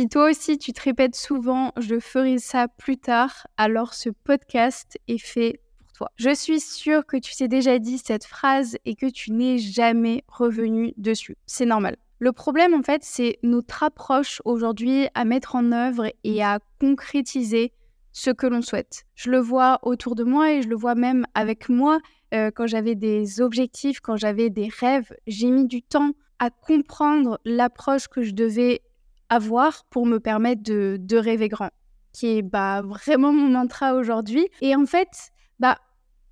Si toi aussi tu te répètes souvent je ferai ça plus tard, alors ce podcast est fait pour toi. Je suis sûre que tu t'es déjà dit cette phrase et que tu n'es jamais revenu dessus. C'est normal. Le problème, en fait, c'est notre approche aujourd'hui à mettre en œuvre et à concrétiser ce que l'on souhaite. Je le vois autour de moi et je le vois même avec moi euh, quand j'avais des objectifs, quand j'avais des rêves. J'ai mis du temps à comprendre l'approche que je devais avoir pour me permettre de, rêver grand, qui est bah, vraiment mon mantra aujourd'hui. Et en fait, bah,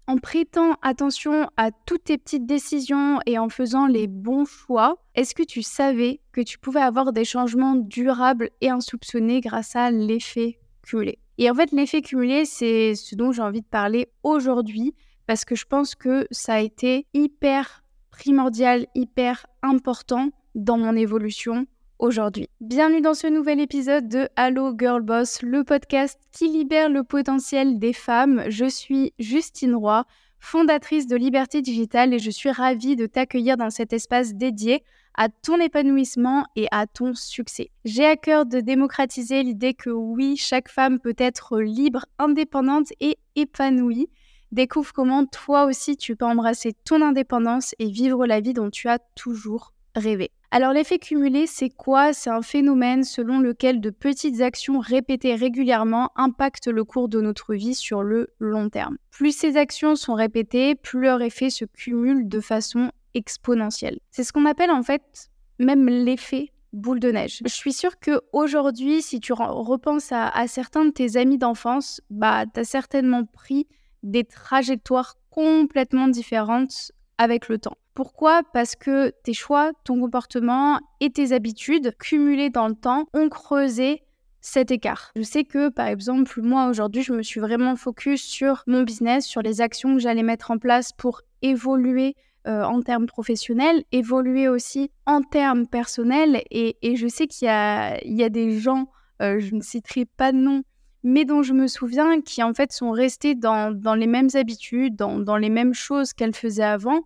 en prêtant attention à toutes tes petites décisions et en faisant les bons choix, est-ce que tu savais que tu pouvais avoir des changements durables et insoupçonnés grâce à l'effet cumulé? Et en fait, l'effet cumulé, c'est ce dont j'ai envie de parler aujourd'hui parce que je pense que ça a été hyper primordial, hyper important dans mon évolution aujourd'hui. Bienvenue dans ce nouvel épisode de Allo Girl Boss, le podcast qui libère le potentiel des femmes. Je suis Justine Roy, fondatrice de Liberté Digitale et je suis ravie de t'accueillir dans cet espace dédié à ton épanouissement et à ton succès. J'ai à cœur de démocratiser l'idée que oui, chaque femme peut être libre, indépendante et épanouie. Découvre comment toi aussi tu peux embrasser ton indépendance et vivre la vie dont tu as toujours rêvé. Alors l'effet cumulé, c'est quoi? C'est un phénomène selon lequel de petites actions répétées régulièrement impactent le cours de notre vie sur le long terme. Plus ces actions sont répétées, plus leur effet se cumule de façon exponentielle. C'est ce qu'on appelle en fait même l'effet boule de neige. Je suis sûre que aujourd'hui, si tu repenses à, certains de tes amis d'enfance, bah as certainement pris des trajectoires complètement différentes avec le temps. Pourquoi? Parce que tes choix, ton comportement et tes habitudes cumulées dans le temps ont creusé cet écart. Je sais que par exemple, moi aujourd'hui, je me suis vraiment focus sur mon business, sur les actions que j'allais mettre en place pour évoluer euh, en termes professionnels, évoluer aussi en termes personnels. Et, je sais qu'il y, a, des gens, euh, je ne citerai pas de nom, mais dont je me souviens qui en fait sont restés dans, les mêmes habitudes, dans les mêmes choses qu'elles faisaient avant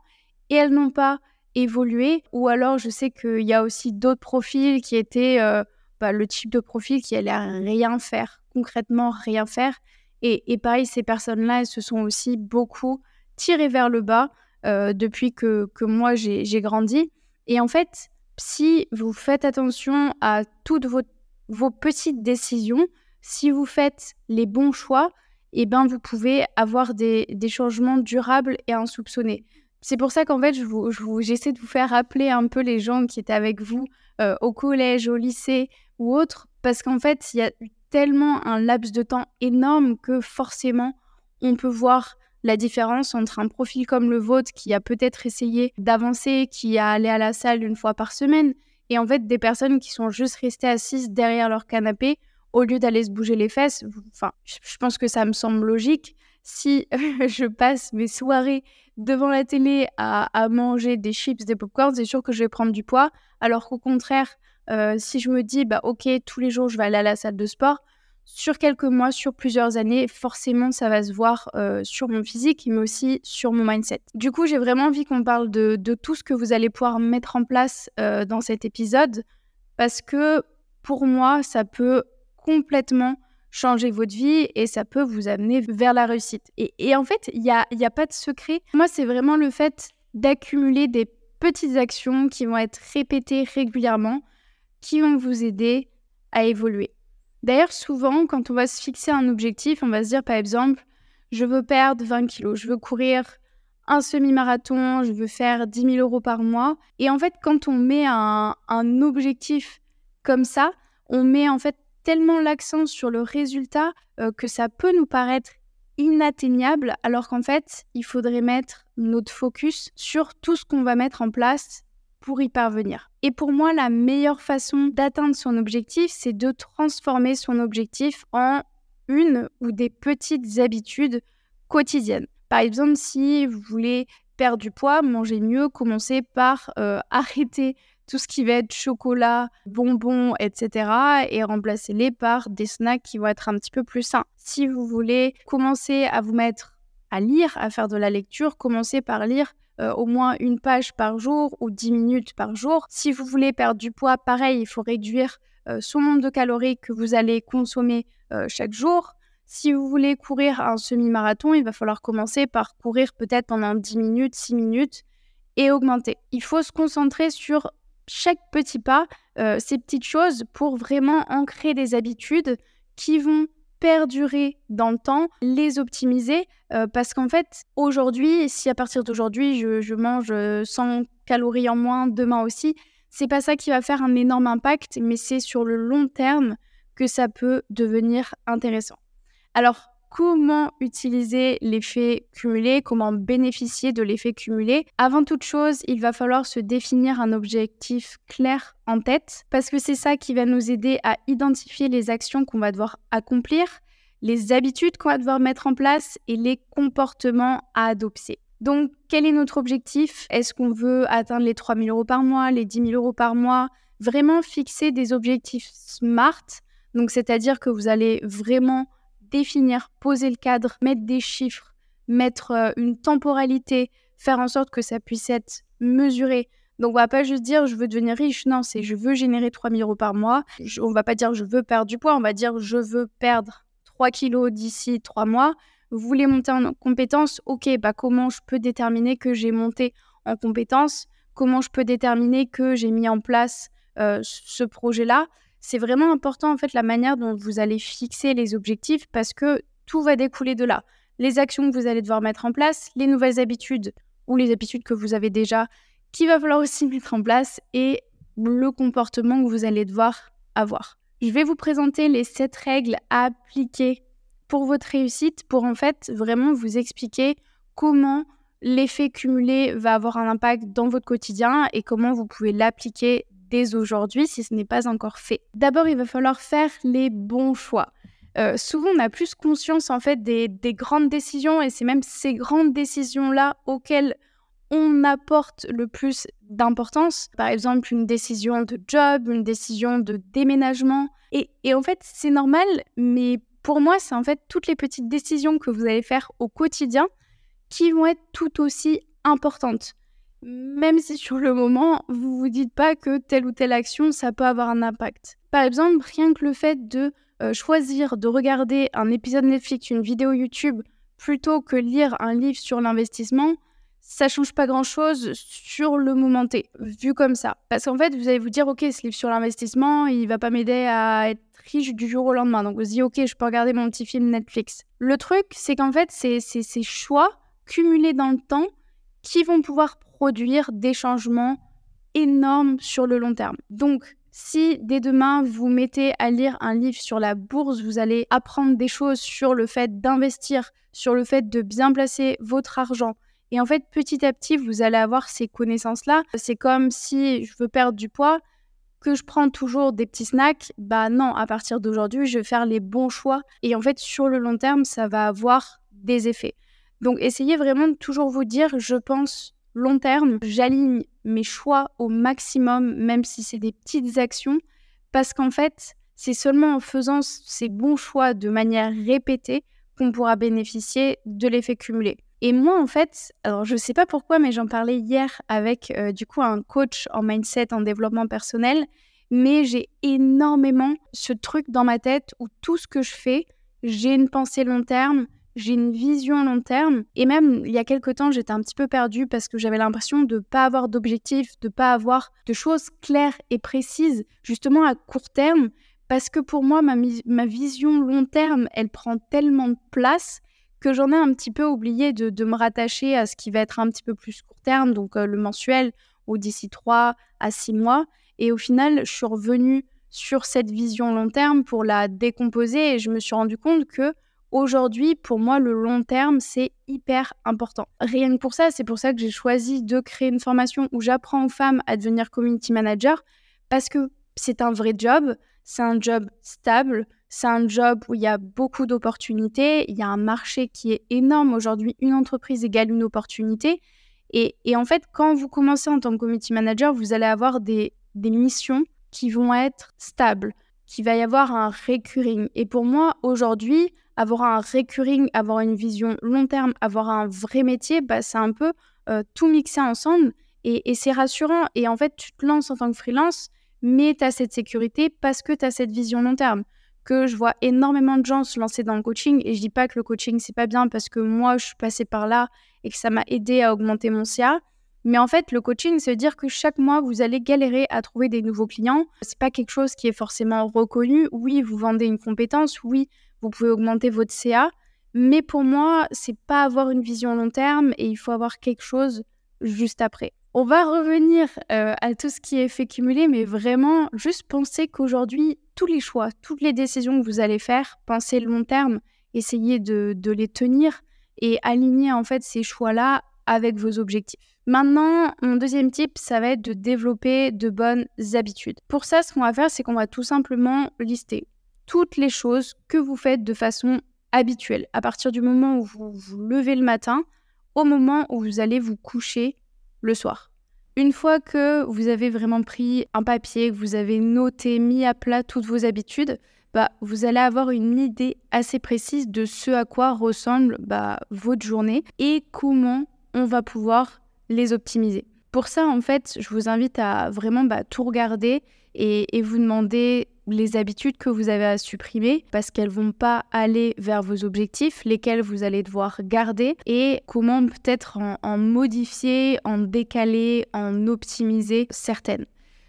et elles n'ont pas évolué. Ou alors, je sais qu'il y a aussi d'autres profils qui étaient euh, bah, le type de profil qui allait rien faire, concrètement rien faire. Et, pareil, ces personnes-là, elles se sont aussi beaucoup tirées vers le bas euh, depuis que, que moi j'ai grandi. Et en fait, si vous faites attention à toutes vos, petites décisions, si vous faites les bons choix, eh ben, vous pouvez avoir des, des changements durables et insoupçonnés. C'est pour ça qu'en fait, j'essaie de vous faire rappeler un peu les gens qui étaient avec vous euh, au collège, au lycée ou autre, parce qu'en fait, il y a tellement un laps de temps énorme que forcément, on peut voir la différence entre un profil comme le vôtre qui a peut-être essayé d'avancer, qui a allé à la salle une fois par semaine, et en fait des personnes qui sont juste restées assises derrière leur canapé au lieu d'aller se bouger les fesses. Enfin, je pense que ça me semble logique. Si je passe mes soirées devant la télé à, manger des chips, des popcorns, c'est sûr que je vais prendre du poids. Alors qu'au contraire, euh, si je me dis, bah ok, tous les jours je vais aller à la salle de sport, sur quelques mois, sur plusieurs années, forcément ça va se voir euh, sur mon physique, mais aussi sur mon mindset. Du coup, j'ai vraiment envie qu'on parle de, tout ce que vous allez pouvoir mettre en place euh, dans cet épisode, parce que pour moi, ça peut complètement changer votre vie et ça peut vous amener vers la réussite. Et, en fait, il n'y a, y a pas de secret. Moi, c'est vraiment le fait d'accumuler des petites actions qui vont être répétées régulièrement, qui vont vous aider à évoluer. D'ailleurs, souvent, quand on va se fixer un objectif, on va se dire par exemple, je veux perdre 20 kilos, je veux courir un semi-marathon, je veux faire 10 000 euros par mois. Et en fait, quand on met un, un objectif comme ça, on met en fait tellement l'accent sur le résultat euh, que ça peut nous paraître inatteignable, alors qu'en fait, il faudrait mettre notre focus sur tout ce qu'on va mettre en place pour y parvenir. Et pour moi, la meilleure façon d'atteindre son objectif, c'est de transformer son objectif en une ou des petites habitudes quotidiennes. Par exemple, si vous voulez perdre du poids, manger mieux, commencez par euh, arrêter tout ce qui va être chocolat, bonbons, etc. et remplacez-les par des snacks qui vont être un petit peu plus sains. Si vous voulez commencer à vous mettre à lire, à faire de la lecture, commencez par lire euh, au moins une page par jour ou 10 minutes par jour. Si vous voulez perdre du poids, pareil, il faut réduire son nombre de calories que vous allez consommer chaque jour. Si vous voulez courir un semi-marathon, il va falloir commencer par courir peut-être pendant 10 minutes, 6 minutes et augmenter. Il faut se concentrer sur chaque petit pas, ces petites choses pour vraiment ancrer des habitudes qui vont perdurer dans le temps, les optimiser, euh, parce qu'en fait, aujourd'hui, si à partir d'aujourd'hui, je, mange 100 euh, calories en moins, demain aussi, c'est pas ça qui va faire un énorme impact, mais c'est sur le long terme que ça peut devenir intéressant. Alors, comment utiliser l'effet cumulé, comment bénéficier de l'effet cumulé. Avant toute chose, il va falloir se définir un objectif clair en tête parce que c'est ça qui va nous aider à identifier les actions qu'on va devoir accomplir, les habitudes qu'on va devoir mettre en place et les comportements à adopter. Donc, quel est notre objectif? Est-ce qu'on veut atteindre les 3 000 euros par mois, les 10 000 euros par mois? Vraiment fixer des objectifs SMART, donc c'est-à-dire que vous allez vraiment définir, poser le cadre, mettre des chiffres, mettre euh, une temporalité, faire en sorte que ça puisse être mesuré. Donc, on va pas juste dire je veux devenir riche, non, c'est je veux générer 3000 euros par mois. On on va pas dire je veux perdre du poids, on va dire je veux perdre 3 kilos d'ici 3 mois. Vous voulez monter en compétence? Ok, bah comment je peux déterminer que j'ai monté en compétence? Comment je peux déterminer que j'ai mis en place euh, ce projet-là? C'est vraiment important en fait la manière dont vous allez fixer les objectifs parce que tout va découler de là. Les actions que vous allez devoir mettre en place, les nouvelles habitudes ou les habitudes que vous avez déjà qu'il va falloir aussi mettre en place et le comportement que vous allez devoir avoir. Je vais vous présenter les 7 règles à appliquer pour votre réussite pour en fait vraiment vous expliquer comment l'effet cumulé va avoir un impact dans votre quotidien et comment vous pouvez l'appliquer aujourd'hui si ce n'est pas encore fait. D'abord, il va falloir faire les bons choix. Euh, souvent, on a plus conscience en fait des, grandes décisions et c'est même ces grandes décisions-là auxquelles on apporte le plus d'importance. Par exemple, une décision de job, une décision de déménagement. Et en fait, c'est normal, mais pour moi, c'est en fait toutes les petites décisions que vous allez faire au quotidien qui vont être tout aussi importantes même si sur le moment, vous vous dites pas que telle ou telle action, ça peut avoir un impact. Par exemple, rien que le fait de euh, choisir de regarder un épisode Netflix, une vidéo YouTube, plutôt que lire un livre sur l'investissement, ça change pas grand-chose sur le moment T, vu comme ça. Parce qu'en fait, vous allez vous dire, ok, ce livre sur l'investissement, il va pas m'aider à être riche du jour au lendemain. Donc vous dites, ok, je peux regarder mon petit film Netflix. Le truc, c'est qu'en fait, c'est ces choix cumulés dans le temps qui vont pouvoir produire des changements énormes sur le long terme. Donc, si dès demain vous mettez à lire un livre sur la bourse, vous allez apprendre des choses sur le fait d'investir, sur le fait de bien placer votre argent. Et en fait, petit à petit, vous allez avoir ces connaissances-là. C'est comme si je veux perdre du poids, que je prends toujours des petits snacks. Bah non, à partir d'aujourd'hui, je vais faire les bons choix. Et en fait, sur le long terme, ça va avoir des effets. Donc, essayez vraiment de toujours vous dire, je pense long terme, j'aligne mes choix au maximum, même si c'est des petites actions, parce qu'en fait, c'est seulement en faisant ces bons choix de manière répétée qu'on pourra bénéficier de l'effet cumulé. Et moi, en fait, alors je ne sais pas pourquoi, mais j'en parlais hier avec euh, du coup un coach en mindset, en développement personnel, mais j'ai énormément ce truc dans ma tête où tout ce que je fais, j'ai une pensée long terme, j'ai une vision long terme. Et même il y a quelques temps, j'étais un petit peu perdue parce que j'avais l'impression de ne pas avoir d'objectifs, de ne pas avoir de choses claires et précises, justement à court terme. Parce que pour moi, ma, ma vision long terme, elle prend tellement de place que j'en ai un petit peu oublié de, me rattacher à ce qui va être un petit peu plus court terme, donc euh, le mensuel ou d'ici 3 à 6 mois. Et au final, je suis revenue sur cette vision long terme pour la décomposer et je me suis rendu compte que Aujourd'hui, pour moi, le long terme, c'est hyper important. Rien que pour ça, c'est pour ça que j'ai choisi de créer une formation où j'apprends aux femmes à devenir community manager parce que c'est un vrai job, c'est un job stable, c'est un job où il y a beaucoup d'opportunités, il y a un marché qui est énorme. Aujourd'hui, une entreprise égale une opportunité. Et, en fait, quand vous commencez en tant que community manager, vous allez avoir des, des missions qui vont être stables, qu'il va y avoir un recurring. Et pour moi, aujourd'hui, avoir un recurring, avoir une vision long terme, avoir un vrai métier, bah, c'est un peu euh, tout mixer ensemble et, c'est rassurant. Et en fait, tu te lances en tant que freelance, mais tu as cette sécurité parce que tu as cette vision long terme. Que je vois énormément de gens se lancer dans le coaching et je dis pas que le coaching c'est pas bien parce que moi je suis passée par là et que ça m'a aidé à augmenter mon CA. Mais en fait, le coaching, c'est dire que chaque mois, vous allez galérer à trouver des nouveaux clients. C'est pas quelque chose qui est forcément reconnu. Oui, vous vendez une compétence. Oui, vous pouvez augmenter votre CA. Mais pour moi, c'est pas avoir une vision long terme et il faut avoir quelque chose juste après. On va revenir euh, à tout ce qui est fait cumuler, mais vraiment, juste pensez qu'aujourd'hui, tous les choix, toutes les décisions que vous allez faire, pensez long terme, essayez de, les tenir et aligner en fait ces choix-là avec vos objectifs. Maintenant, mon deuxième type, ça va être de développer de bonnes habitudes. Pour ça, ce qu'on va faire, c'est qu'on va tout simplement lister toutes les choses que vous faites de façon habituelle. À partir du moment où vous vous levez le matin, au moment où vous allez vous coucher le soir. Une fois que vous avez vraiment pris un papier, que vous avez noté, mis à plat toutes vos habitudes, bah, vous allez avoir une idée assez précise de ce à quoi ressemble bah, votre journée et comment on va pouvoir les optimiser. Pour ça, en fait, je vous invite à vraiment bah, tout regarder et, et, vous demander les habitudes que vous avez à supprimer parce qu'elles vont pas aller vers vos objectifs, lesquels vous allez devoir garder et comment peut-être en, modifier, en décaler, en optimiser certaines.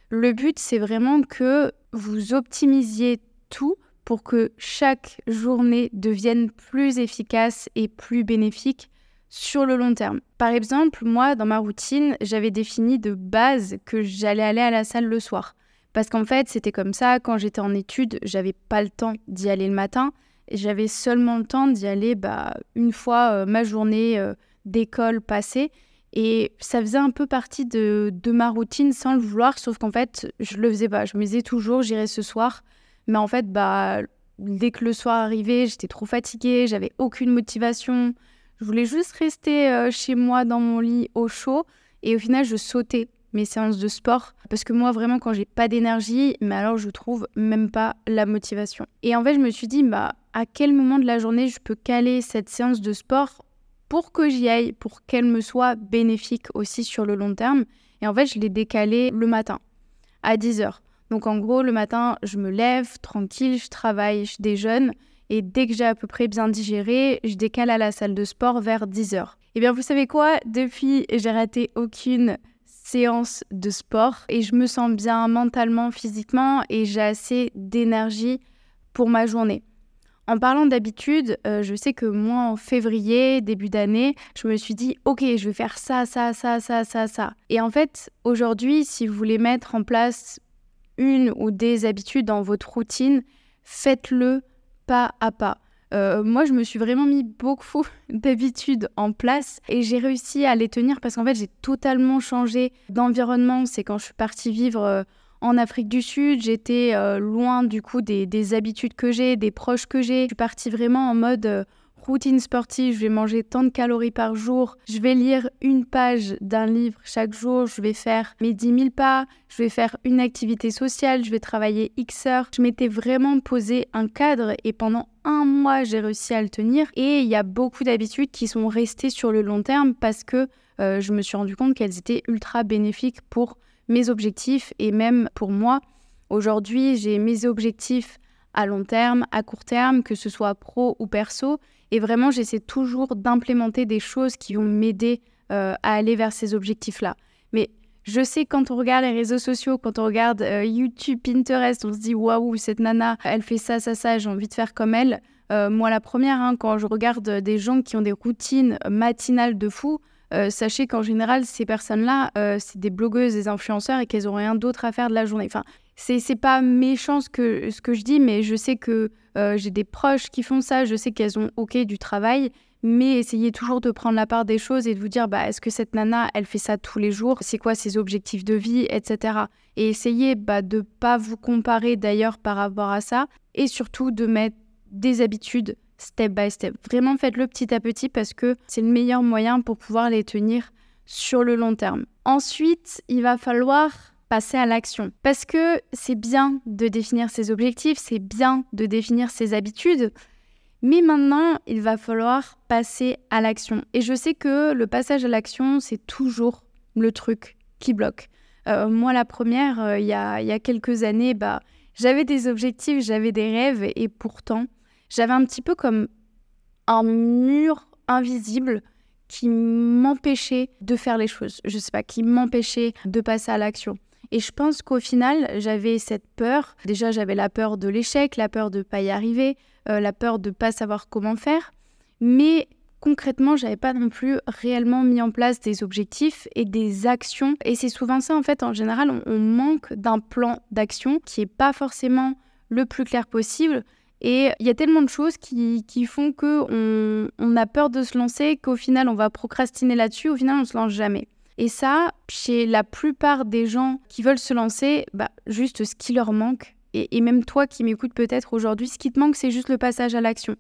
Le but, c'est vraiment que vous optimisiez tout pour que chaque journée devienne plus efficace et plus bénéfique sur le long terme. Par exemple, moi, dans ma routine, j'avais défini de base que j'allais aller à la salle le soir. Parce qu'en fait, c'était comme ça, quand j'étais en études, j'avais pas le temps d'y aller le matin. J'avais seulement le temps d'y aller bah, une fois euh, ma journée euh, d'école passée. Et ça faisait un peu partie de, de, ma routine sans le vouloir, sauf qu'en fait, je le faisais pas. Je me disais toujours, j'irai ce soir. Mais en fait, bah, dès que le soir arrivait, j'étais trop fatiguée, j'avais aucune motivation. Je voulais juste rester euh, chez moi dans mon lit au chaud. Et au final, je sautais mes séances de sport parce que moi vraiment quand j'ai pas d'énergie, mais alors je trouve même pas la motivation. Et en fait, je me suis dit bah à quel moment de la journée je peux caler cette séance de sport pour que j'y aille, pour qu'elle me soit bénéfique aussi sur le long terme. Et en fait, je l'ai décalé le matin à 10h. Donc en gros, le matin, je me lève tranquille, je travaille, je déjeune et dès que j'ai à peu près bien digéré, je décale à la salle de sport vers 10h. Et bien, vous savez quoi? Depuis, j'ai raté aucune séance de sport et je me sens bien mentalement, physiquement et j'ai assez d'énergie pour ma journée. En parlant d'habitude, euh, je sais que moi en février, début d'année, je me suis dit ok, je vais faire ça, ça, ça, ça, ça, ça. Et en fait, aujourd'hui, si vous voulez mettre en place une ou des habitudes dans votre routine, faites-le pas à pas. Euh, moi, je me suis vraiment mis beaucoup d'habitudes en place et j'ai réussi à les tenir parce qu'en fait, j'ai totalement changé d'environnement. C'est quand je suis partie vivre euh, en Afrique du Sud, j'étais euh, loin du coup des, des habitudes que j'ai, des proches que j'ai. Je suis partie vraiment en mode routine sportive, je vais manger tant de calories par jour, je vais lire une page d'un livre chaque jour, je vais faire mes 10 000 pas, je vais faire une activité sociale, je vais travailler X heures. Je m'étais vraiment posé un cadre et pendant un mois, j'ai réussi à le tenir. Et il y a beaucoup d'habitudes qui sont restées sur le long terme parce que euh, je me suis rendu compte qu'elles étaient ultra bénéfiques pour mes objectifs et même pour moi. Aujourd'hui, j'ai mes objectifs à long terme, à court terme, que ce soit pro ou perso. Et vraiment, j'essaie toujours d'implémenter des choses qui vont m'aider euh, à aller vers ces objectifs-là. Mais je sais quand on regarde les réseaux sociaux, quand on regarde euh, YouTube, Pinterest, on se dit waouh, cette nana, elle fait ça, ça, ça, j'ai envie de faire comme elle. Euh, moi, la première, hein, quand je regarde des gens qui ont des routines matinales de fou, sachez qu'en général, ces personnes-là, c'est des blogueuses, des influenceurs et qu'elles n'ont rien d'autre à faire de la journée. Enfin, c'est pas méchant ce que, ce que je dis, mais je sais que euh, j'ai des proches qui font ça, je sais qu'elles ont OK du travail, mais essayez toujours de prendre la part des choses et de vous dire bah, est-ce que cette nana, elle fait ça tous les jours? C'est quoi ses objectifs de vie, etc. Et essayez bah, de ne pas vous comparer d'ailleurs par rapport à ça et surtout de mettre des habitudes step by step. Vraiment faites-le petit à petit parce que c'est le meilleur moyen pour pouvoir les tenir sur le long terme. Ensuite, il va falloir passer à l'action. Parce que c'est bien de définir ses objectifs, c'est bien de définir ses habitudes, mais maintenant, il va falloir passer à l'action. Et je sais que le passage à l'action, c'est toujours le truc qui bloque. Euh, moi, la première, euh, il y, a, y, a, quelques années, bah, j'avais des objectifs, j'avais des rêves, et pourtant, j'avais un petit peu comme un mur invisible qui m'empêchait de faire les choses. Je sais pas, qui m'empêchait de passer à l'action. Et je pense qu'au final, j'avais cette peur. Déjà, j'avais la peur de l'échec, la peur de ne pas y arriver, euh, la peur de ne pas savoir comment faire. Mais concrètement, j'avais pas non plus réellement mis en place des objectifs et des actions. Et c'est souvent ça, en fait, en général, on, manque d'un plan d'action qui est pas forcément le plus clair possible. Et il y a tellement de choses qui, font que on, a peur de se lancer qu'au final, on va procrastiner là-dessus. Au final, on se lance jamais. Et ça, chez la plupart des gens qui veulent se lancer, bah, juste ce qui leur manque, et, même toi qui m'écoutes peut-être aujourd'hui, ce qui te manque, c'est juste le passage à l'action.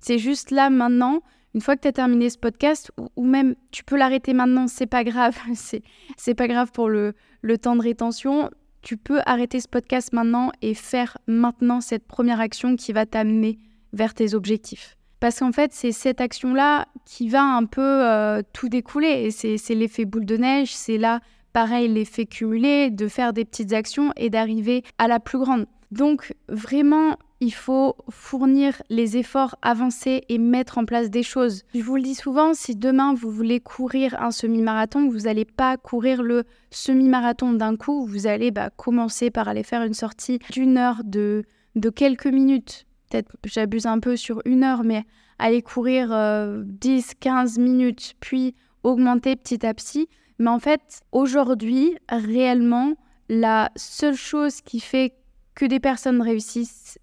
C'est juste là, maintenant, une fois que tu as terminé ce podcast, ou, même tu peux l'arrêter maintenant, c'est pas grave, c'est pas grave pour le, le temps de rétention. Tu peux arrêter ce podcast maintenant et faire maintenant cette première action qui va t'amener vers tes objectifs. Parce qu'en fait, c'est cette action-là qui va un peu euh, tout découler. C'est l'effet boule de neige, c'est là, pareil, l'effet cumulé de faire des petites actions et d'arriver à la plus grande. Donc, vraiment, il faut fournir les efforts avancés et mettre en place des choses. Je vous le dis souvent, si demain vous voulez courir un semi-marathon, vous n'allez pas courir le semi-marathon d'un coup, vous allez bah, commencer par aller faire une sortie d'une heure, de, de quelques minutes. Peut-être j'abuse un peu sur une heure, mais aller courir 10, euh, 15 minutes, puis augmenter petit à petit. Mais en fait, aujourd'hui, réellement, la seule chose qui fait que des personnes réussissent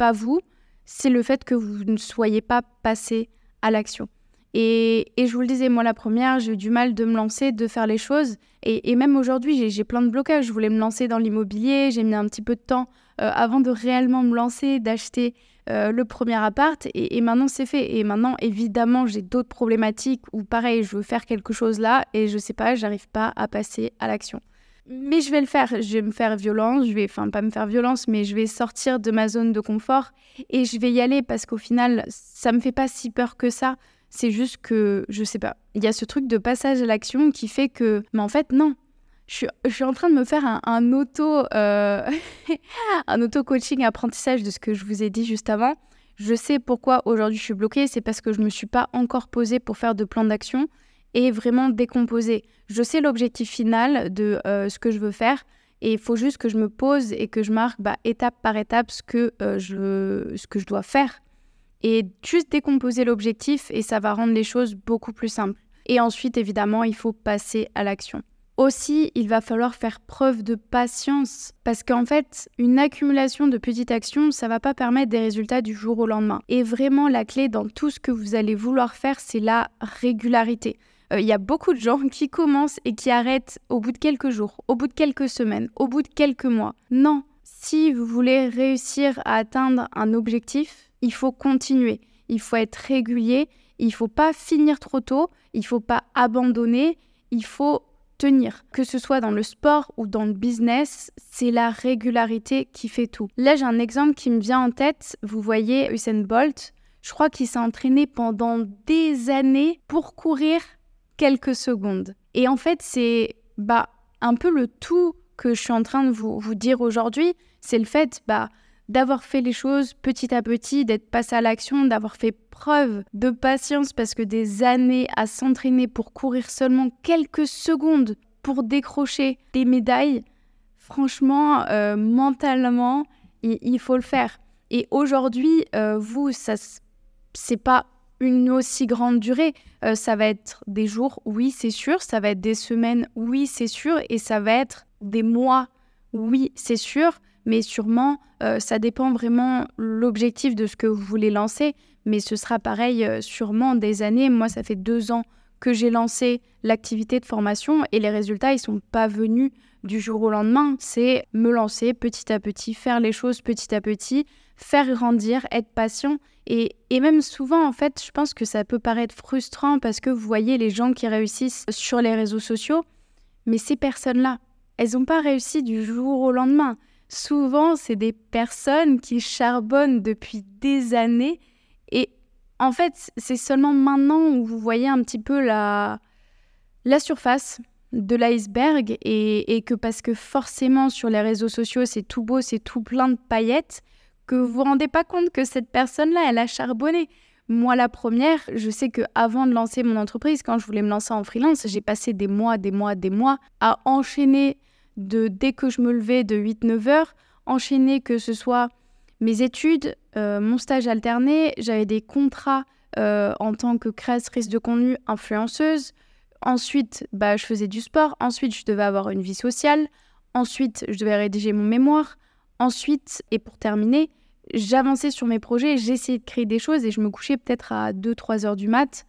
pas vous, c'est le fait que vous ne soyez pas passé à l'action. Et, je vous le disais, moi la première, j'ai eu du mal de me lancer, de faire les choses. Et, même aujourd'hui, j'ai plein de blocages. Je voulais me lancer dans l'immobilier, j'ai mis un petit peu de temps euh, avant de réellement me lancer, d'acheter euh, le premier appart. Et, maintenant, c'est fait. Et maintenant, évidemment, j'ai d'autres problématiques où, pareil, je veux faire quelque chose là et je sais pas, j'arrive pas à passer à l'action mais je vais le faire. Je vais me faire violence, je vais, enfin pas me faire violence, mais je vais sortir de ma zone de confort et je vais y aller parce qu'au final, ça me fait pas si peur que ça. C'est juste que, je sais pas, il y a ce truc de passage à l'action qui fait que, mais en fait, non. Je suis, en train de me faire un, auto, euh, un auto coaching apprentissage de ce que je vous ai dit juste avant. Je sais pourquoi aujourd'hui je suis bloquée, c'est parce que je me suis pas encore posée pour faire de plan d'action et vraiment décomposer. Je sais l'objectif final de euh, ce que je veux faire et il faut juste que je me pose et que je marque bah, étape par étape ce que, euh, je, ce que je dois faire. Et juste décomposer l'objectif et ça va rendre les choses beaucoup plus simples. Et ensuite, évidemment, il faut passer à l'action. Aussi, il va falloir faire preuve de patience parce qu'en fait, une accumulation de petites actions, ça va pas permettre des résultats du jour au lendemain. Et vraiment, la clé dans tout ce que vous allez vouloir faire, c'est la régularité. Euh, il y a beaucoup de gens qui commencent et qui arrêtent au bout de quelques jours, au bout de quelques semaines, au bout de quelques mois. Non, si vous voulez réussir à atteindre un objectif, il faut continuer, il faut être régulier, il faut pas finir trop tôt, il faut pas abandonner, il faut tenir. Que ce soit dans le sport ou dans le business, c'est la régularité qui fait tout. Là, j'ai un exemple qui me vient en tête. Vous voyez Usain Bolt, je crois qu'il s'est entraîné pendant des années pour courir quelques secondes. Et en fait, c'est bah, un peu le tout que je suis en train de vous, vous dire aujourd'hui. C'est le fait bah, d'avoir fait les choses petit à petit, d'être passé à l'action, d'avoir fait preuve de patience parce que des années à s'entraîner pour courir seulement quelques secondes pour décrocher des médailles, franchement, euh, mentalement, il, faut le faire. Et aujourd'hui, euh, vous, ça c'est pas une aussi grande durée. Euh, ça va être des jours, oui, c'est sûr. Ça va être des semaines, oui, c'est sûr. Et ça va être des mois, oui, c'est sûr. Mais sûrement, euh, ça dépend vraiment l'objectif de ce que vous voulez lancer. Mais ce sera pareil, euh, sûrement des années. Moi, ça fait deux ans que j'ai lancé l'activité de formation et les résultats, ils sont pas venus du jour au lendemain. C'est me lancer petit à petit, faire les choses petit à petit, faire grandir, être patient. Et, même souvent, en fait, je pense que ça peut paraître frustrant parce que vous voyez les gens qui réussissent sur les réseaux sociaux, mais ces personnes-là, elles n'ont pas réussi du jour au lendemain. Souvent, c'est des personnes qui charbonnent depuis des années. Et en fait, c'est seulement maintenant où vous voyez un petit peu la, surface de l'iceberg et, que parce que forcément sur les réseaux sociaux c'est tout beau, c'est tout plein de paillettes, que vous vous rendez pas compte que cette personne-là, elle a charbonné. Moi, la première, je sais que avant de lancer mon entreprise, quand je voulais me lancer en freelance, j'ai passé des mois, des mois, des mois à enchaîner de dès que je me levais de 8-9 heures, enchaîner que ce soit mes études, euh, mon stage alterné, j'avais des contrats euh, en tant que créatrice de contenu influenceuse. Ensuite, bah, je faisais du sport. Ensuite, je devais avoir une vie sociale. Ensuite, je devais rédiger mon mémoire. Ensuite, et pour terminer, j'avançais sur mes projets, j'essayais de créer des choses et je me couchais peut-être à 2-3 heures du mat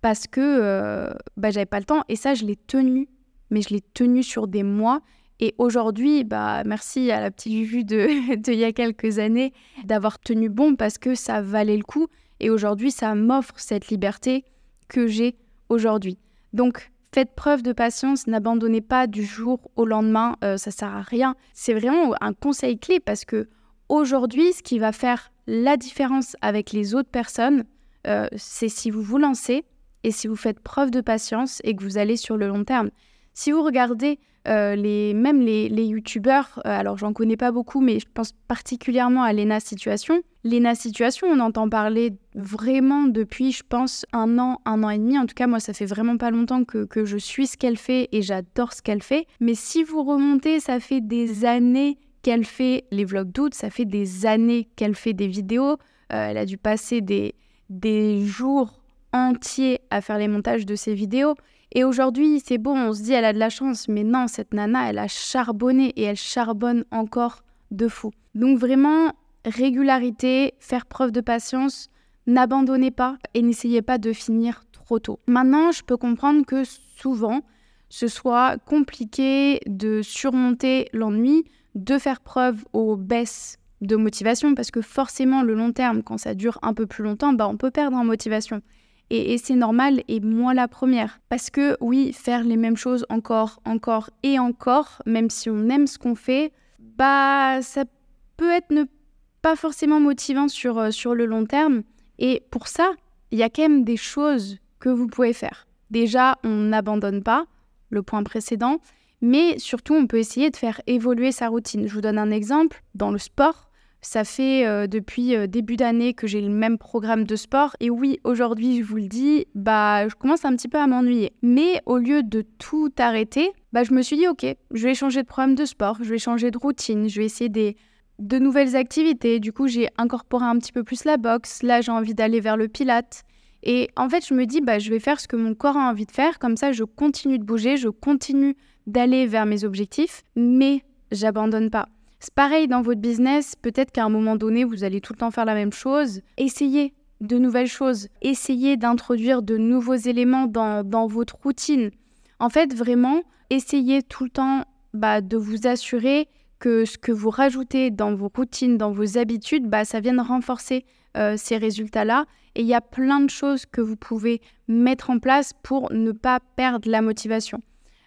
parce que euh, bah, j'avais pas le temps. Et ça, je l'ai tenu, mais je l'ai tenu sur des mois. Et aujourd'hui, bah, merci à la petite de, de il y a quelques années d'avoir tenu bon parce que ça valait le coup. Et aujourd'hui, ça m'offre cette liberté que j'ai aujourd'hui. Donc, faites preuve de patience, n'abandonnez pas du jour au lendemain, euh, ça sert à rien. C'est vraiment un conseil clé parce que aujourd'hui, ce qui va faire la différence avec les autres personnes, euh, c'est si vous vous lancez et si vous faites preuve de patience et que vous allez sur le long terme. Si vous regardez euh, les, même les, les youtubeurs, euh, alors j'en connais pas beaucoup, mais je pense particulièrement à Lena Situation. Lena Situation, on entend parler vraiment depuis, je pense, un an, un an et demi. En tout cas, moi, ça fait vraiment pas longtemps que, que je suis ce qu'elle fait et j'adore ce qu'elle fait. Mais si vous remontez, ça fait des années qu'elle fait les vlogs d'août, ça fait des années qu'elle fait des vidéos. Euh, elle a dû passer des, des jours entiers à faire les montages de ses vidéos. Et aujourd'hui, c'est bon, on se dit elle a de la chance, mais non, cette nana, elle a charbonné et elle charbonne encore de fou. Donc vraiment, régularité, faire preuve de patience, n'abandonnez pas et n'essayez pas de finir trop tôt. Maintenant, je peux comprendre que souvent, ce soit compliqué de surmonter l'ennui, de faire preuve aux baisses de motivation, parce que forcément, le long terme, quand ça dure un peu plus longtemps, bah, on peut perdre en motivation. Et, c'est normal, et moi la première. Parce que oui, faire les mêmes choses encore, encore et encore, même si on aime ce qu'on fait, bah ça peut être ne pas forcément motivant sur, euh, sur le long terme. Et pour ça, il y a quand même des choses que vous pouvez faire. Déjà, on n'abandonne pas, le point précédent, mais surtout, on peut essayer de faire évoluer sa routine. Je vous donne un exemple. Dans le sport, ça fait euh, depuis euh, début d'année que j'ai le même programme de sport. Et oui, aujourd'hui, je vous le dis, bah, je commence un petit peu à m'ennuyer. Mais au lieu de tout arrêter, bah, je me suis dit, ok, je vais changer de programme de sport, je vais changer de routine, je vais essayer des, de nouvelles activités. Du coup, j'ai incorporé un petit peu plus la boxe. Là, j'ai envie d'aller vers le pilate. Et en fait, je me dis, bah, je vais faire ce que mon corps a envie de faire. Comme ça, je continue de bouger, je continue d'aller vers mes objectifs, mais j'abandonne pas. C'est pareil dans votre business, peut-être qu'à un moment donné, vous allez tout le temps faire la même chose. Essayez de nouvelles choses, essayez d'introduire de nouveaux éléments dans, votre routine. En fait, vraiment, essayez tout le temps bah, de vous assurer que ce que vous rajoutez dans vos routines, dans vos habitudes, bah, ça vienne renforcer euh, ces résultats-là. Et il y a plein de choses que vous pouvez mettre en place pour ne pas perdre la motivation.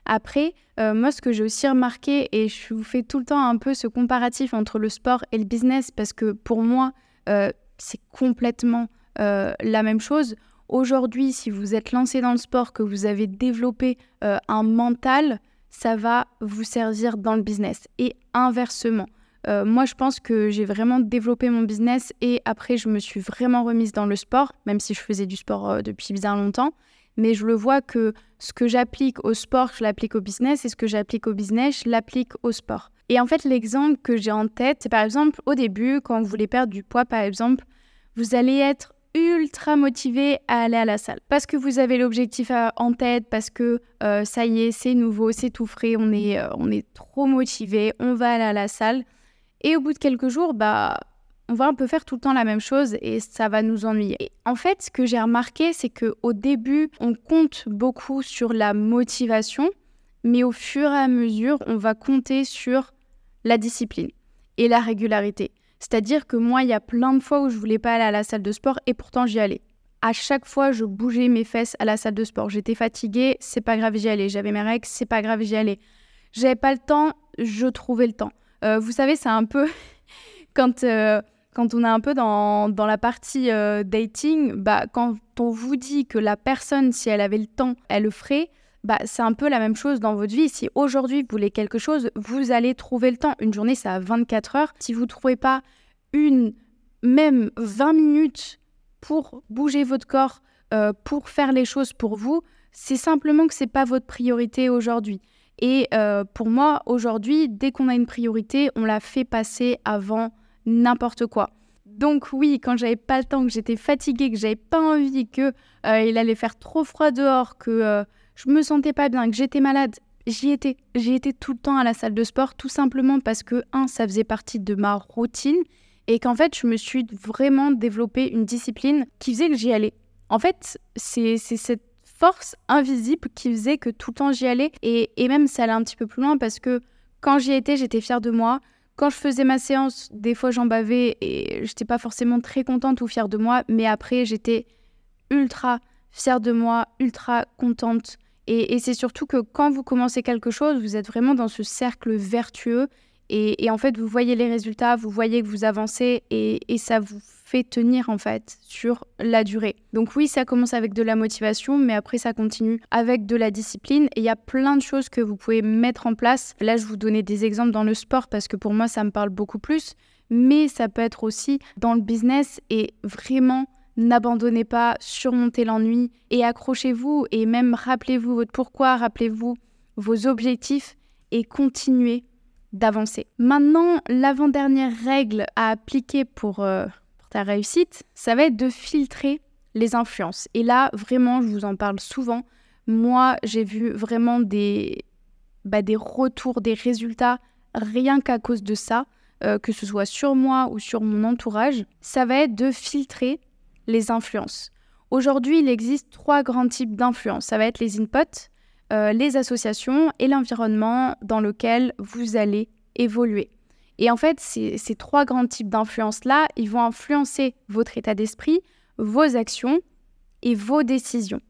Après, euh, moi, ce que j'ai aussi remarqué, et je vous fais tout le temps un peu ce comparatif entre le sport et le business, parce que pour moi, euh, c'est complètement euh, la même chose. Aujourd'hui, si vous êtes lancé dans le sport, que vous avez développé un mental, ça va vous servir dans le business. Et inversement. moi, je pense que j'ai vraiment développé mon business et après, je me suis vraiment remise dans le sport, même si je faisais du sport depuis bien longtemps mais je le vois que ce que j'applique au sport, je l'applique au business, et ce que j'applique au business, je l'applique au sport. Et en fait, l'exemple que j'ai en tête, c'est par exemple au début, quand vous voulez perdre du poids, par exemple, vous allez être ultra motivé à aller à la salle. Parce que vous avez l'objectif en tête, parce que euh, ça y est, c'est nouveau, c'est tout frais, on est, euh, on est trop motivé, on va aller à la salle. Et au bout de quelques jours, bah, on va un peu faire tout le temps la même chose et ça va nous ennuyer. en fait, ce que j'ai remarqué, c'est que au début, on compte beaucoup sur la motivation, mais au fur et à mesure, on va compter sur la discipline et la régularité. C'est-à-dire que moi, il y a plein de fois où je voulais pas aller à la salle de sport et pourtant j'y allais. À chaque fois, je bougeais mes fesses à la salle de sport. J'étais fatiguée, c'est pas grave, j'y allais. J'avais mes règles, c'est pas grave, j'y allais. J'avais pas le temps, je trouvais le temps. Euh, vous savez, c'est un peu quand euh, quand on est un peu dans, la partie euh, dating, bah, quand on vous dit que la personne, si elle avait le temps, elle le ferait, bah, c'est un peu la même chose dans votre vie. Si aujourd'hui vous voulez quelque chose, vous allez trouver le temps. Une journée, ça a 24 heures. Si vous ne trouvez pas une, même 20 minutes pour bouger votre corps, euh, pour faire les choses pour vous, c'est simplement que ce n'est pas votre priorité aujourd'hui. Et euh, pour moi, aujourd'hui, dès qu'on a une priorité, on la fait passer avant n'importe quoi. Donc oui, quand j'avais pas le temps, que j'étais fatiguée, que j'avais pas envie, que euh, il allait faire trop froid dehors, que euh, je me sentais pas bien, que j'étais malade, j'y étais. J'y étais tout le temps à la salle de sport, tout simplement parce que un, ça faisait partie de ma routine et qu'en fait, je me suis vraiment développé une discipline qui faisait que j'y allais. En fait, c'est cette force invisible qui faisait que tout le temps j'y allais et, et même ça allait un petit peu plus loin parce que quand j'y étais, j'étais fière de moi. Quand je faisais ma séance, des fois j'en bavais et j'étais pas forcément très contente ou fière de moi, mais après j'étais ultra fière de moi, ultra contente. Et, c'est surtout que quand vous commencez quelque chose, vous êtes vraiment dans ce cercle vertueux et, en fait vous voyez les résultats, vous voyez que vous avancez et, et ça vous tenir en fait sur la durée. Donc oui, ça commence avec de la motivation, mais après ça continue avec de la discipline. Et il y a plein de choses que vous pouvez mettre en place. Là, je vous donnais des exemples dans le sport parce que pour moi, ça me parle beaucoup plus. Mais ça peut être aussi dans le business et vraiment n'abandonnez pas, surmontez l'ennui et accrochez-vous et même rappelez-vous votre pourquoi, rappelez-vous vos objectifs et continuez d'avancer. Maintenant, l'avant-dernière règle à appliquer pour euh, ta réussite, ça va être de filtrer les influences. Et là, vraiment, je vous en parle souvent. Moi, j'ai vu vraiment des, bah, des retours, des résultats rien qu'à cause de ça, euh, que ce soit sur moi ou sur mon entourage. Ça va être de filtrer les influences. Aujourd'hui, il existe trois grands types d'influences. Ça va être les inputs, euh, les associations et l'environnement dans lequel vous allez évoluer. Et en fait, ces, trois grands types d'influence-là, ils vont influencer votre état d'esprit, vos actions et vos décisions.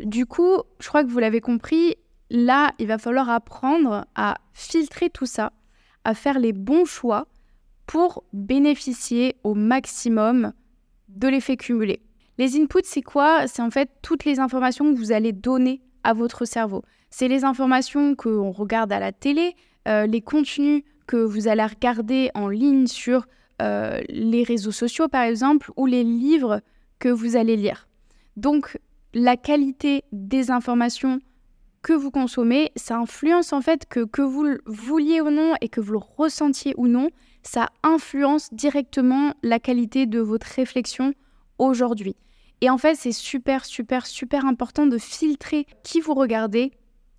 Du coup, je crois que vous l'avez compris, là, il va falloir apprendre à filtrer tout ça, à faire les bons choix pour bénéficier au maximum de l'effet cumulé. Les inputs, c'est quoi? C'est en fait toutes les informations que vous allez donner à votre cerveau. C'est les informations qu'on regarde à la télé, euh, les contenus que vous allez regarder en ligne sur euh, les réseaux sociaux, par exemple, ou les livres que vous allez lire. Donc, la qualité des informations que vous consommez, ça influence en fait que, que vous le vouliez ou non et que vous le ressentiez ou non, ça influence directement la qualité de votre réflexion aujourd'hui. Et en fait, c'est super, super, super important de filtrer qui vous regardez,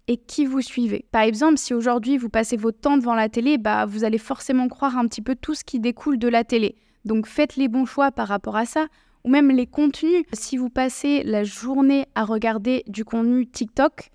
et qui vous suivez. Par exemple, si aujourd'hui vous passez votre temps devant la télé, bah, vous allez forcément croire un petit peu tout ce qui découle de la télé. Donc faites les bons choix par rapport à ça, ou même les contenus. Si vous passez la journée à regarder du contenu TikTok,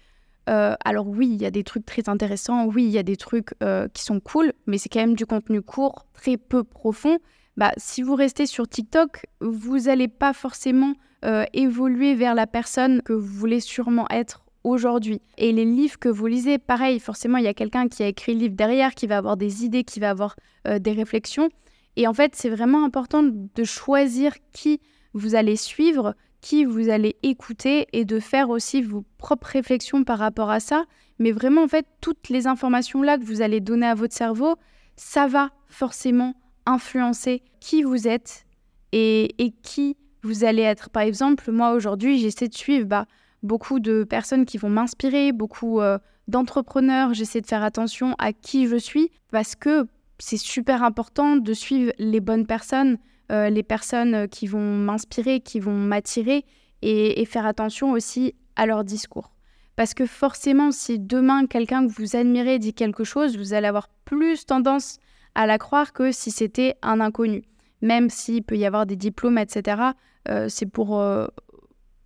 euh, alors oui, il y a des trucs très intéressants, oui, il y a des trucs euh, qui sont cool, mais c'est quand même du contenu court, très peu profond. Bah, si vous restez sur TikTok, vous n'allez pas forcément euh, évoluer vers la personne que vous voulez sûrement être aujourd'hui. Et les livres que vous lisez, pareil, forcément, il y a quelqu'un qui a écrit le livre derrière, qui va avoir des idées, qui va avoir euh, des réflexions. Et en fait, c'est vraiment important de choisir qui vous allez suivre, qui vous allez écouter et de faire aussi vos propres réflexions par rapport à ça. Mais vraiment, en fait, toutes les informations-là que vous allez donner à votre cerveau, ça va forcément influencer qui vous êtes et, et qui vous allez être. Par exemple, moi aujourd'hui, j'essaie de suivre bah, beaucoup de personnes qui vont m'inspirer, beaucoup euh, d'entrepreneurs. J'essaie de faire attention à qui je suis parce que c'est super important de suivre les bonnes personnes, euh, les personnes qui vont m'inspirer, qui vont m'attirer et, faire attention aussi à leur discours. Parce que forcément, si demain quelqu'un que vous admirez dit quelque chose, vous allez avoir plus tendance à la croire que si c'était un inconnu. Même s'il peut y avoir des diplômes, etc., euh, c'est pour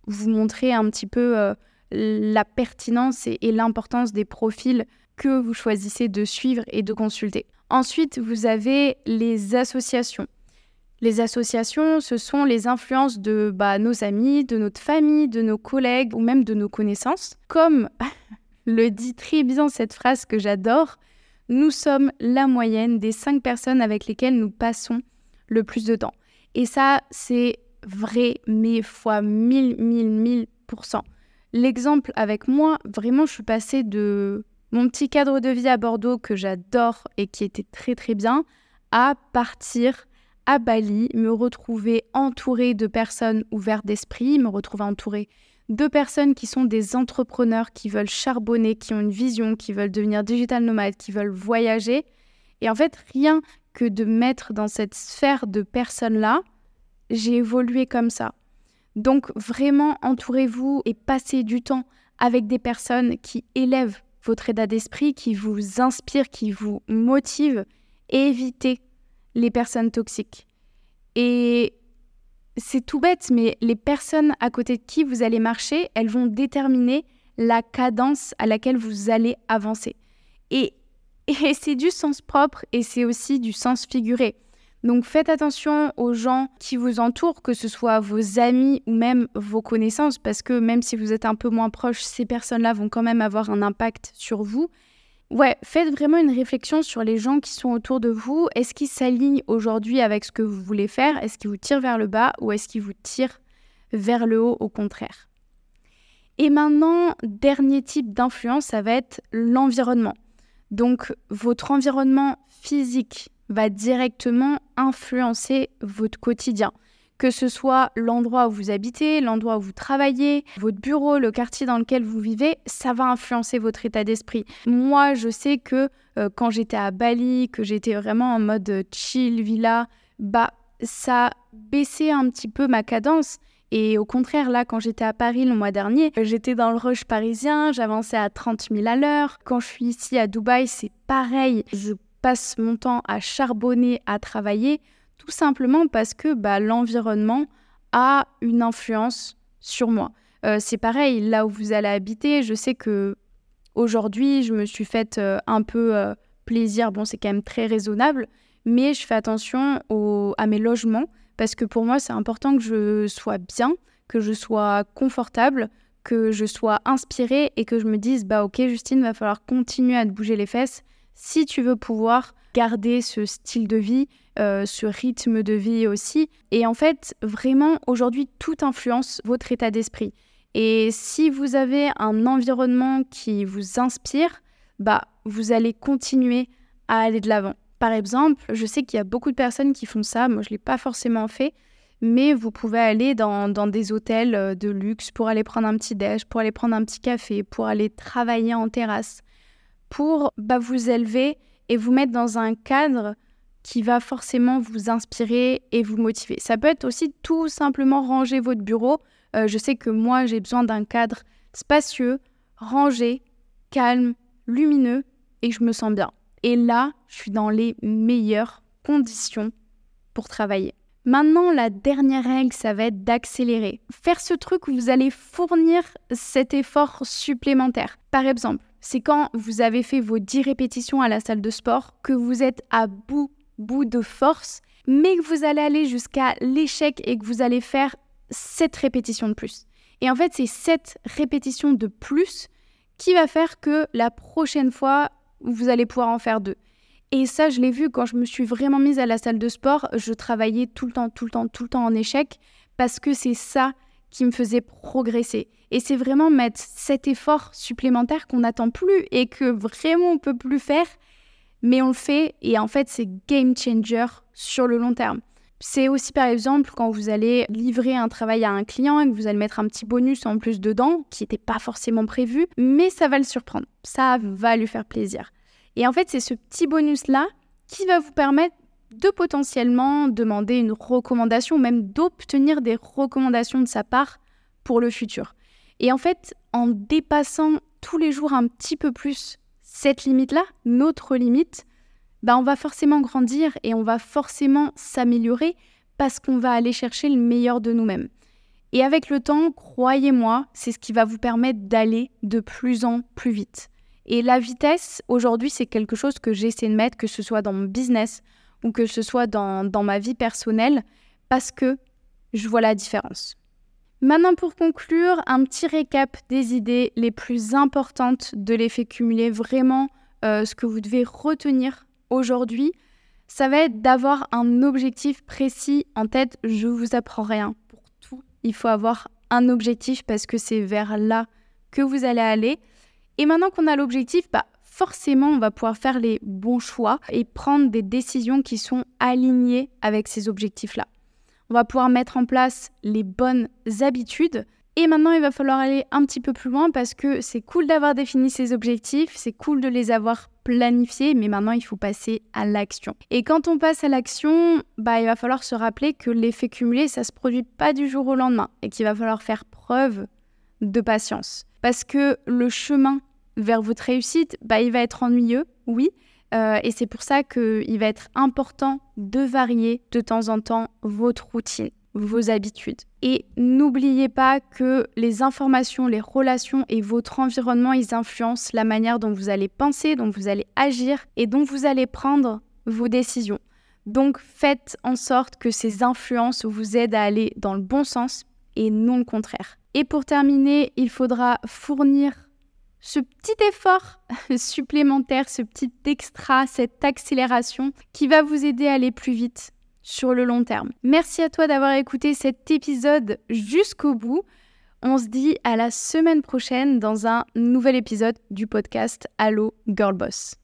vous montrer un petit peu euh, la pertinence et, l'importance des profils que vous choisissez de suivre et de consulter. Ensuite, vous avez les associations. Les associations, ce sont les influences de bah, nos amis, de notre famille, de nos collègues ou même de nos connaissances. Comme le dit très bien cette phrase que j'adore, nous sommes la moyenne des cinq personnes avec lesquelles nous passons le plus de temps. Et ça, c'est vrai, mais fois mille, mille, mille pour cent. L'exemple avec moi, vraiment, je suis passée de mon petit cadre de vie à Bordeaux que j'adore et qui était très très bien, à partir à Bali, me retrouver entourée de personnes ouvertes d'esprit, me retrouver entourée de personnes qui sont des entrepreneurs, qui veulent charbonner, qui ont une vision, qui veulent devenir digital nomades, qui veulent voyager. Et en fait, rien que de mettre dans cette sphère de personnes-là, j'ai évolué comme ça. Donc vraiment, entourez-vous et passez du temps avec des personnes qui élèvent votre état d'esprit, qui vous inspirent, qui vous motivent. Évitez les personnes toxiques. Et c'est tout bête, mais les personnes à côté de qui vous allez marcher, elles vont déterminer la cadence à laquelle vous allez avancer. Et, et c'est du sens propre et c'est aussi du sens figuré. Donc faites attention aux gens qui vous entourent, que ce soit vos amis ou même vos connaissances, parce que même si vous êtes un peu moins proche, ces personnes-là vont quand même avoir un impact sur vous. Ouais, faites vraiment une réflexion sur les gens qui sont autour de vous. Est-ce qu'ils s'alignent aujourd'hui avec ce que vous voulez faire? Est-ce qu'ils vous tirent vers le bas ou est-ce qu'ils vous tirent vers le haut au contraire? Et maintenant, dernier type d'influence, ça va être l'environnement. Donc votre environnement physique, va directement influencer votre quotidien. Que ce soit l'endroit où vous habitez, l'endroit où vous travaillez, votre bureau, le quartier dans lequel vous vivez, ça va influencer votre état d'esprit. Moi, je sais que euh, quand j'étais à Bali, que j'étais vraiment en mode chill, villa, bah ça baissait un petit peu ma cadence. Et au contraire, là, quand j'étais à Paris le mois dernier, j'étais dans le rush parisien, j'avançais à 30 000 à l'heure. Quand je suis ici à Dubaï, c'est pareil. Passe mon temps à charbonner, à travailler, tout simplement parce que bah, l'environnement a une influence sur moi. Euh, c'est pareil, là où vous allez habiter, je sais que aujourd'hui, je me suis faite euh, un peu euh, plaisir. Bon, c'est quand même très raisonnable, mais je fais attention à mes logements parce que pour moi, c'est important que je sois bien, que je sois confortable, que je sois inspirée et que je me dise, bah ok, Justine, va falloir continuer à te bouger les fesses si tu veux pouvoir garder ce style de vie, euh, ce rythme de vie aussi. Et en fait, vraiment, aujourd'hui, tout influence votre état d'esprit. Et si vous avez un environnement qui vous inspire, bah, vous allez continuer à aller de l'avant. Par exemple, je sais qu'il y a beaucoup de personnes qui font ça, moi je ne l'ai pas forcément fait, mais vous pouvez aller dans, dans, des hôtels euh, de luxe pour aller prendre un petit déj, pour aller prendre un petit café, pour aller travailler en terrasse pour bah, vous élever et vous mettre dans un cadre qui va forcément vous inspirer et vous motiver. Ça peut être aussi tout simplement ranger votre bureau. Euh, je sais que moi, j'ai besoin d'un cadre spacieux, rangé, calme, lumineux et je me sens bien. Et là, je suis dans les meilleures conditions pour travailler. Maintenant, la dernière règle, ça va être d'accélérer. Faire ce truc où vous allez fournir cet effort supplémentaire. Par exemple, c'est quand vous avez fait vos 10 répétitions à la salle de sport, que vous êtes à bout, bout de force, mais que vous allez aller jusqu'à l'échec et que vous allez faire 7 répétitions de plus. Et en fait, c'est 7 répétitions de plus qui va faire que la prochaine fois, vous allez pouvoir en faire deux. Et ça, je l'ai vu quand je me suis vraiment mise à la salle de sport, je travaillais tout le temps, tout le temps, tout le temps en échec, parce que c'est ça qui me faisait progresser. Et c'est vraiment mettre cet effort supplémentaire qu'on n'attend plus et que vraiment on peut plus faire, mais on le fait et en fait c'est game changer sur le long terme. C'est aussi par exemple quand vous allez livrer un travail à un client et que vous allez mettre un petit bonus en plus dedans qui n'était pas forcément prévu, mais ça va le surprendre, ça va lui faire plaisir. Et en fait c'est ce petit bonus-là qui va vous permettre de potentiellement demander une recommandation, même d'obtenir des recommandations de sa part pour le futur. Et en fait, en dépassant tous les jours un petit peu plus cette limite-là, notre limite, bah on va forcément grandir et on va forcément s'améliorer parce qu'on va aller chercher le meilleur de nous-mêmes. Et avec le temps, croyez-moi, c'est ce qui va vous permettre d'aller de plus en plus vite. Et la vitesse, aujourd'hui, c'est quelque chose que j'essaie de mettre, que ce soit dans mon business ou que ce soit dans, dans ma vie personnelle, parce que je vois la différence. Maintenant, pour conclure, un petit récap des idées les plus importantes de l'effet cumulé, vraiment euh, ce que vous devez retenir aujourd'hui, ça va être d'avoir un objectif précis en tête. Je vous apprends rien pour tout. Il faut avoir un objectif parce que c'est vers là que vous allez aller. Et maintenant qu'on a l'objectif, bah, forcément, on va pouvoir faire les bons choix et prendre des décisions qui sont alignées avec ces objectifs-là. On va pouvoir mettre en place les bonnes habitudes. Et maintenant, il va falloir aller un petit peu plus loin parce que c'est cool d'avoir défini ces objectifs, c'est cool de les avoir planifiés, mais maintenant, il faut passer à l'action. Et quand on passe à l'action, bah, il va falloir se rappeler que l'effet cumulé, ça se produit pas du jour au lendemain et qu'il va falloir faire preuve de patience. Parce que le chemin vers votre réussite, bah, il va être ennuyeux, oui. Euh, et c'est pour ça qu'il va être important de varier de temps en temps votre routine, vos habitudes. Et n'oubliez pas que les informations, les relations et votre environnement, ils influencent la manière dont vous allez penser, dont vous allez agir et dont vous allez prendre vos décisions. Donc faites en sorte que ces influences vous aident à aller dans le bon sens et non le contraire. Et pour terminer, il faudra fournir ce petit effort supplémentaire, ce petit extra, cette accélération qui va vous aider à aller plus vite sur le long terme. Merci à toi d'avoir écouté cet épisode jusqu'au bout. On se dit à la semaine prochaine dans un nouvel épisode du podcast Allo Girl Boss.